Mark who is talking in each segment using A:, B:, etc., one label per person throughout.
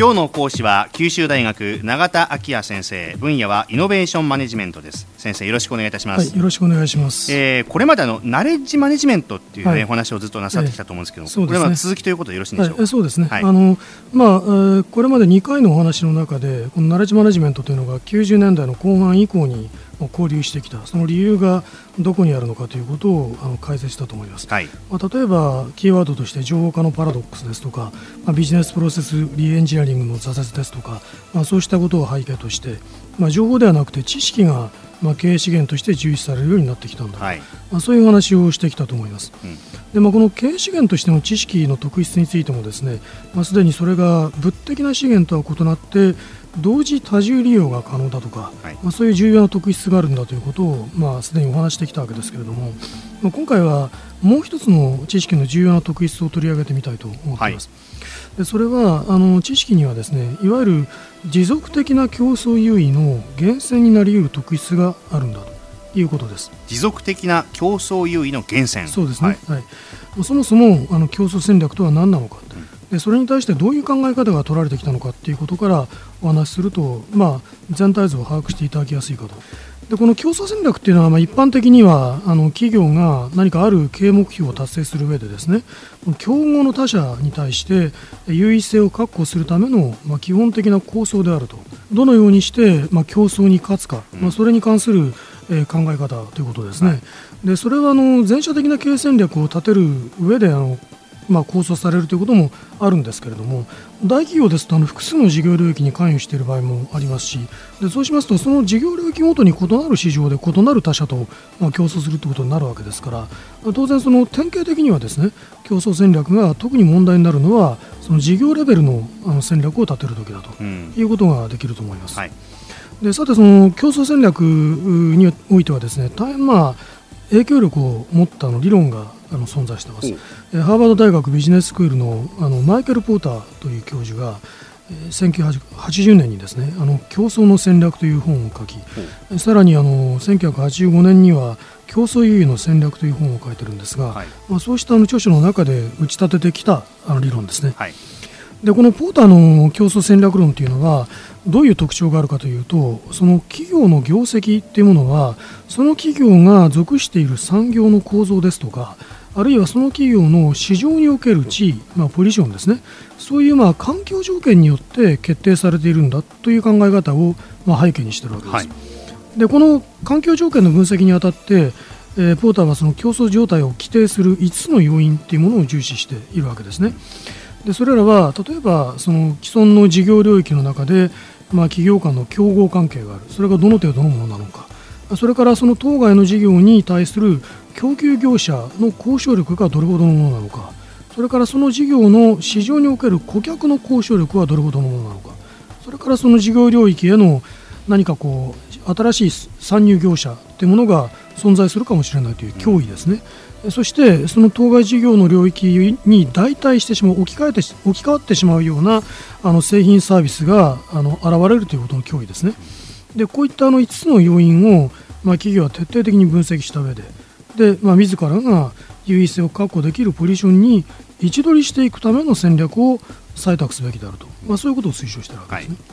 A: 今日の講師は九州大学永田昭也先生。分野はイノベーションマネジメントです。先生よろしくお願いいたします、
B: はい、よろしくお願いします、
A: えー、これまでのナレッジマネジメントっていうね、はい、お話をずっとなさってきたと思うんですけど、えーね、これは続きということでよろしいでしょうか、はい、
B: そうですね、あのまあ、えー、これまで2回のお話の中でこのナレッジマネジメントというのが90年代の後半以降に交流してきたその理由がどこにあるのかということをあの解説したと思います、はい、まあ、例えばキーワードとして情報化のパラドックスですとか、まあ、ビジネスプロセスリエンジニアリングの挫折ですとか、まあ、そうしたことを背景として、まあ、情報ではなくて知識がまあ、経営資源として重視されるようになってきたんだ、はい、まあ、そういう話をしてきたと思います。うん、でまあ、この経営資源としての知識の特質についてもですね、まあ、すでにそれが物的な資源とは異なって同時多重利用が可能だとか、はい、まあ、そういう重要な特質があるんだということを、まあ、すでにお話してきたわけですけれども、まあ、今回はもう一つの知識の重要な特質を取り上げてみたいと思っています。はい、でそれはあの知識にはですねいわゆる持続的な競争優位の源泉になり得る特質があるんだということです。
A: 持続的な競争優位の源泉。
B: そうですね、はい、はい、そもそもあの競争戦略とは何なのか、でそれに対してどういう考え方が取られてきたのかということからお話しすると、まあ、全体像を把握していただきやすいかと。でこの競争戦略っていうのは、まあ、一般的にはあの企業が何かある経営目標を達成する上でですね競合の他社に対して優位性を確保するための、まあ、基本的な構想であると。どのようにして、まあ、競争に勝つか、まあ、それに関する、えー、考え方ということですね、はい、でそれはあの前者的な経営戦略を立てる上であのまあ、構想されるということもあるんですけれども大企業ですとあの複数の事業領域に関与している場合もありますしでそうしますとその事業領域ごとに異なる市場で異なる他社と、まあ、競争するということになるわけですから当然その典型的にはですね競争戦略が特に問題になるのはその事業レベルのあの戦略を立てる時だということができると思います。うんはい、でさてその競争戦略においてはですね大変まあ影響力を持ったの理論があの存在しています、ハーバード大学ビジネススクールのあのマイケル・ポーターという教授が1980年にですねあの競争の戦略という本を書き、さらにあの1985年には競争優位の戦略という本を書いてるんですが、はい、まあ、そうしたあの著書の中で打ち立ててきたあの理論ですね。はい。でこのポーターの競争戦略論というのはどういう特徴があるかというとその企業の業績というものはその企業が属している産業の構造ですとかあるいはその企業の市場における地位、まあ、ポジションですねそういうまあ環境条件によって決定されているんだという考え方をまあ背景にしているわけです。はい、でこの環境条件の分析にあたってえー、ポーターはその競争状態を規定する5つの要因というものを重視しているわけですね。でそれらは例えばその既存の事業領域の中で、まあ、企業間の競合関係があるそれがどの程度のものなのかそれからその当該の事業に対する供給業者の交渉力がどれほどのものなのかそれからその事業の市場における顧客の交渉力はどれほどのものなのかそれからその事業領域への何かこう新しい参入業者というものが存在するかもしれないという脅威ですね。そしてその当該事業の領域に代替してしまう置き換えて置き換わってしまうようなあの製品サービスがあの現れるということの脅威ですね。でこういったあの5つの要因を、まあ、企業は徹底的に分析した上で。で、まあ、自らが優位性を確保できるポジションに位置取りしていくための戦略を採択すべきであると、まあ、そういうことを推奨しているわけですね。は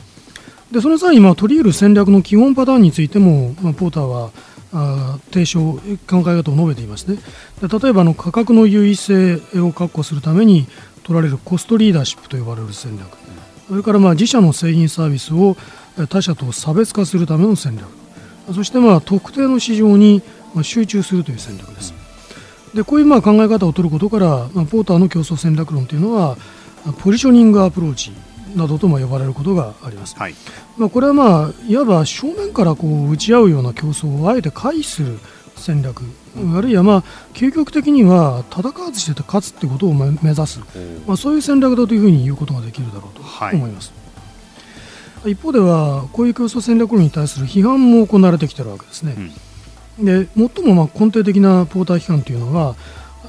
B: い、でその際にまあ取り入る戦略の基本パターンについても、まあ、ポーターはあ提唱考え方を述べていますね。で例えばの価格の優位性を確保するために取られるコストリーダーシップと呼ばれる戦略。それからまあ自社の製品サービスを他社と差別化するための戦略。そしてまあ特定の市場に集中するという戦略です。でこういうまあ考え方を取ることから、まあ、ポーターの競争戦略論というのはポジショニングアプローチなどとも呼ばれることがあります、はい、まあ、これは、まあ、いわば正面からこう打ち合うような競争をあえて回避する戦略、うん、あるいは、まあ、究極的には戦わずして勝つということを目指す、まあ、そういう戦略だというふうに言うことができるだろうと思います。はい、一方ではこういう競争戦略論に対する批判も行われてきているわけですね。うん、で最もまあ根底的なポーター批判というのは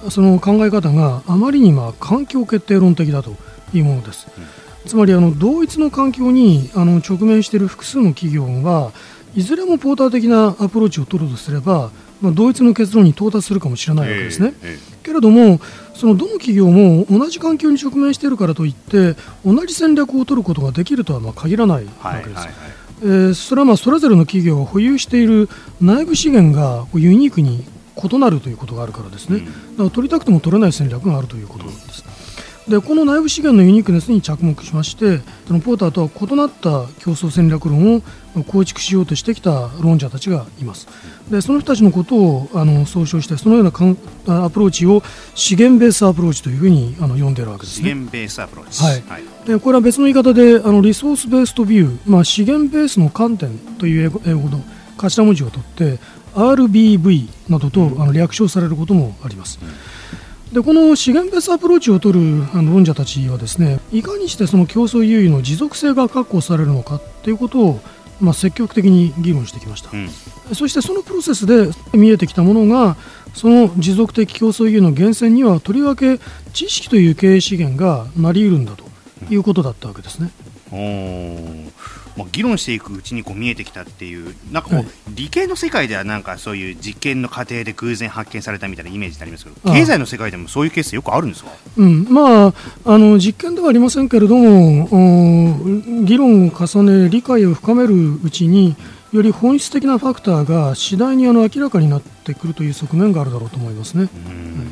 B: その考え方があまりにまあ環境決定論的だというものです。うんつまりあの同一の環境にあの直面している複数の企業はいずれもポーター的なアプローチを取るとすれば、まあ、同一の結論に到達するかもしれないわけですね。けけれどもそのどの企業も同じ環境に直面しているからといって同じ戦略を取ることができるとはまあ限らないわけです。はいはいはいえー、それはまあそれぞれの企業が保有している内部資源がユニークに異なるということがあるからですね、うん、だから取りたくても取れない戦略があるということです。でこの内部資源のユニークネスに着目しましてそのポーターとは異なった競争戦略論を構築しようとしてきた論者たちがいます。でその人たちのことをあの総称してそのようなかんアプローチを資源ベースアプローチというふうにあの呼んでいるわけです、ね、
A: 資源ベースアプローチ、
B: はい、はい、でこれは別の言い方であの resource-based view、まあ、資源ベースの観点という英語英語の頭文字を取って RBV などとあの略称されることもあります。うんでこの資源ベースアプローチを取るあの論者たちはですねいかにしてその競争優位の持続性が確保されるのかということを、まあ、積極的に議論してきました、うん、そしてそのプロセスで見えてきたものがその持続的競争優位の源泉にはとりわけ知識という経営資源がなり得るんだということだったわけですね。
A: うんまあ、議論していくうちにこう見えてきたっていうなんかこう、はい、理系の世界ではなんかそういう実験の過程で偶然発見されたみたいなイメージになりますけど経済の世界でもそういうケースよくあるんですか、
B: うん、まああの実験ではありませんけれども議論を重ね理解を深めるうちにより本質的なファクターが次第にあの明らかになってくるという側面があるだろうと思いますね。うん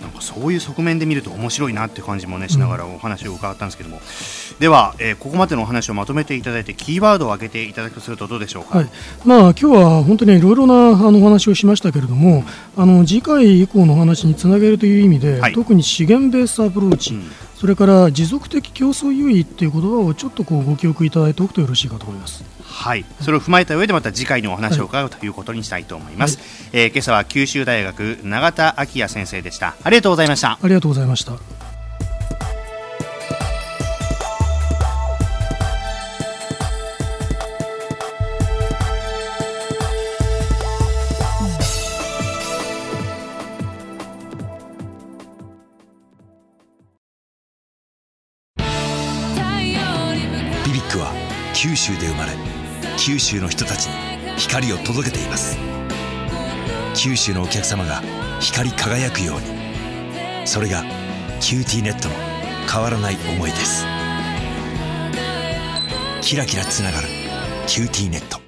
A: なんかそういう側面で見ると面白いなって感じもねしながらお話を伺ったんですけども、うん、では、えー、ここまでのお話をまとめていただいてキーワードを挙げていただくとするとどうでしょうか、はい、
B: まあ今日は本当にいろいろなあのお話をしましたけれども、うん、あの次回以降のお話につなげるという意味で、はい、特に資源ベースアプローチ、うん、それから持続的競争優位っていう言葉をちょっとこうご記憶いただいておくとよろしいかと思います。
A: はい、それを踏まえた上でまた次回のお話を伺うということにしたいと思います、はい、えー、今朝は九州大学永田昭也先生でした。ありがとうございました。
B: ありがとうございました。
C: BBIQ は九州で生まれ九州の人たちに光を届けています。九州のお客様が光り輝くように。それが QTnet の変わらない思いです。キラキラつながる QTnet。